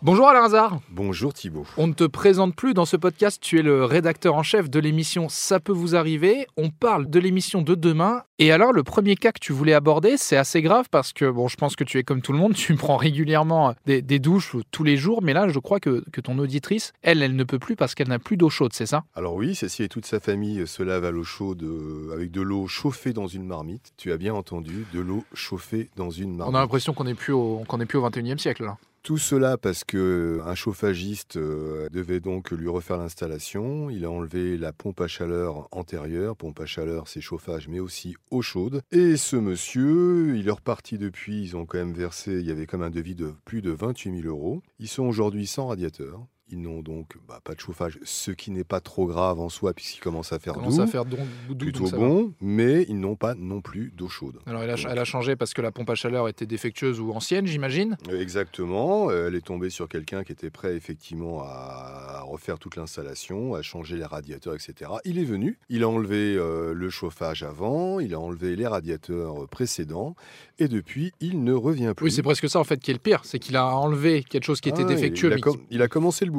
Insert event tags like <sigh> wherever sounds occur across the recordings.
Bonjour Alain Hazard. Bonjour Thibault. On ne te présente plus dans ce podcast, tu es le rédacteur en chef de l'émission Ça peut vous arriver. On parle de l'émission de demain. Et alors, le premier cas que tu voulais aborder, c'est assez grave parce que, bon, je pense que tu es comme tout le monde, tu <laughs> prends régulièrement des, douches tous les jours, mais là, je crois que, ton auditrice, elle, elle ne peut plus parce qu'elle n'a plus d'eau chaude, c'est ça? Alors oui, Cécile et toute sa famille se lavent à l'eau chaude euh, avec de l'eau chauffée dans une marmite. Tu as bien entendu, de l'eau chauffée dans une marmite. On a l'impression qu'on n'est plus, au, plus au 21e siècle, là. Tout cela parce que un chauffagiste euh, devait donc lui refaire l'installation. Il a enlevé la pompe à chaleur antérieure. Pompe à chaleur, c'est chauffage, mais aussi eau chaude. Et ce monsieur, il est reparti depuis. Ils ont quand même versé. Il y avait comme un devis de plus de 28 000 euros. Ils sont aujourd'hui sans radiateur. Ils n'ont donc bah, pas de chauffage, ce qui n'est pas trop grave en soi puisqu'il commence à faire commence à faire doux, plutôt bon, mais ils n'ont pas non plus d'eau chaude. Alors elle a, elle a, changé parce que la pompe à chaleur était défectueuse ou ancienne, j'imagine? Exactement. Elle est tombée sur quelqu'un qui était prêt effectivement à refaire toute l'installation, à changer les radiateurs, etc. Il est venu, il a enlevé euh, le chauffage avant, il a enlevé les radiateurs précédents, et depuis il ne revient plus. Oui, c'est presque ça en fait qui est le pire, c'est qu'il a enlevé quelque chose qui était ah, défectueux. Il a, il a commencé le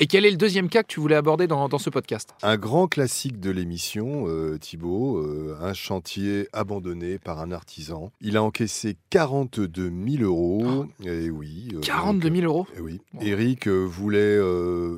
et quel est le deuxième cas que tu voulais aborder dans, ce podcast? Un grand classique de l'émission, euh, Thibault, euh, un chantier abandonné par un artisan. Il a encaissé 42 000 euros. et eh oui. 42 euh, 000 euros et eh oui. Eric voulait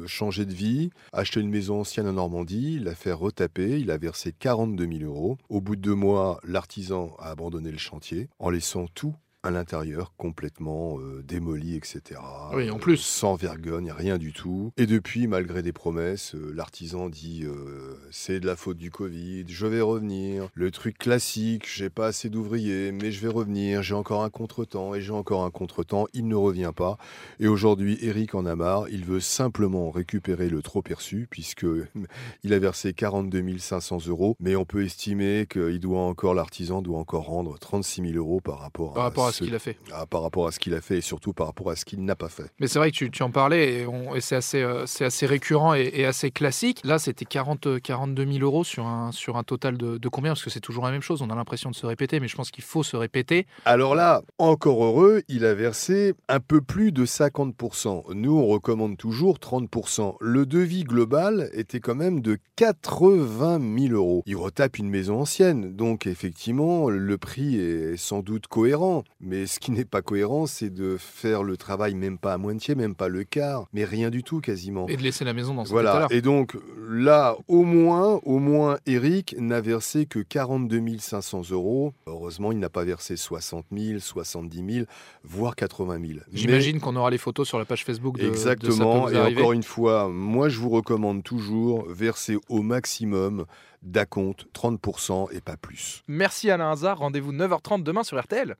changer de vie, acheter une maison ancienne en Normandie, la faire retaper. Il a versé 42 000 euros. Au bout de deux mois, l'artisan a abandonné le chantier en laissant tout à l'intérieur, complètement euh, démoli, etc. Oui, en plus. sans vergogne, rien du tout. Et depuis, malgré des promesses, euh, l'artisan dit euh, c'est de la faute du Covid, je vais revenir. Le truc classique, j'ai pas assez d'ouvriers, mais je vais revenir, j'ai encore un contretemps et j'ai encore un contretemps, il ne revient pas. Et aujourd'hui, Eric en a marre, il veut simplement récupérer le trop perçu, puisque <laughs> il a versé 42 500 euros, mais on peut estimer qu'il doit encore, l'artisan doit encore rendre 36 000 euros par rapport par rapport à ce qu'il a fait. Ah, par rapport à ce qu'il a fait et surtout par rapport à ce qu'il n'a pas fait. Mais c'est vrai que tu, tu, en parlais et, et c'est assez, euh, assez récurrent et, assez classique. Là, c'était 40, 42 000 euros sur un, sur un total de, de combien? Parce que c'est toujours la même chose. On a l'impression de se répéter, mais je pense qu'il faut se répéter. Alors là, encore heureux, il a versé un peu plus de 50%. Nous, on recommande toujours 30%. Le devis global était quand même de 80 000 euros. Il retape une maison ancienne, donc effectivement, le prix est sans doute cohérent. Mais ce qui n'est pas cohérent, c'est de faire le travail même pas à moitié, même pas le quart, mais rien du tout quasiment. Et de laisser la maison dans ce Voilà. Et donc là, au moins, au moins, Eric n'a versé que 42 500 euros. Heureusement, il n'a pas versé 60 000, 70 000, voire 80 000. J'imagine qu'on aura les photos sur la page Facebook de Exactement. et encore une fois, moi, je vous recommande toujours verser au maximum d'acompte 30% et pas plus. Merci Alain Hazard. Rendez-vous 9h30 demain sur RTL.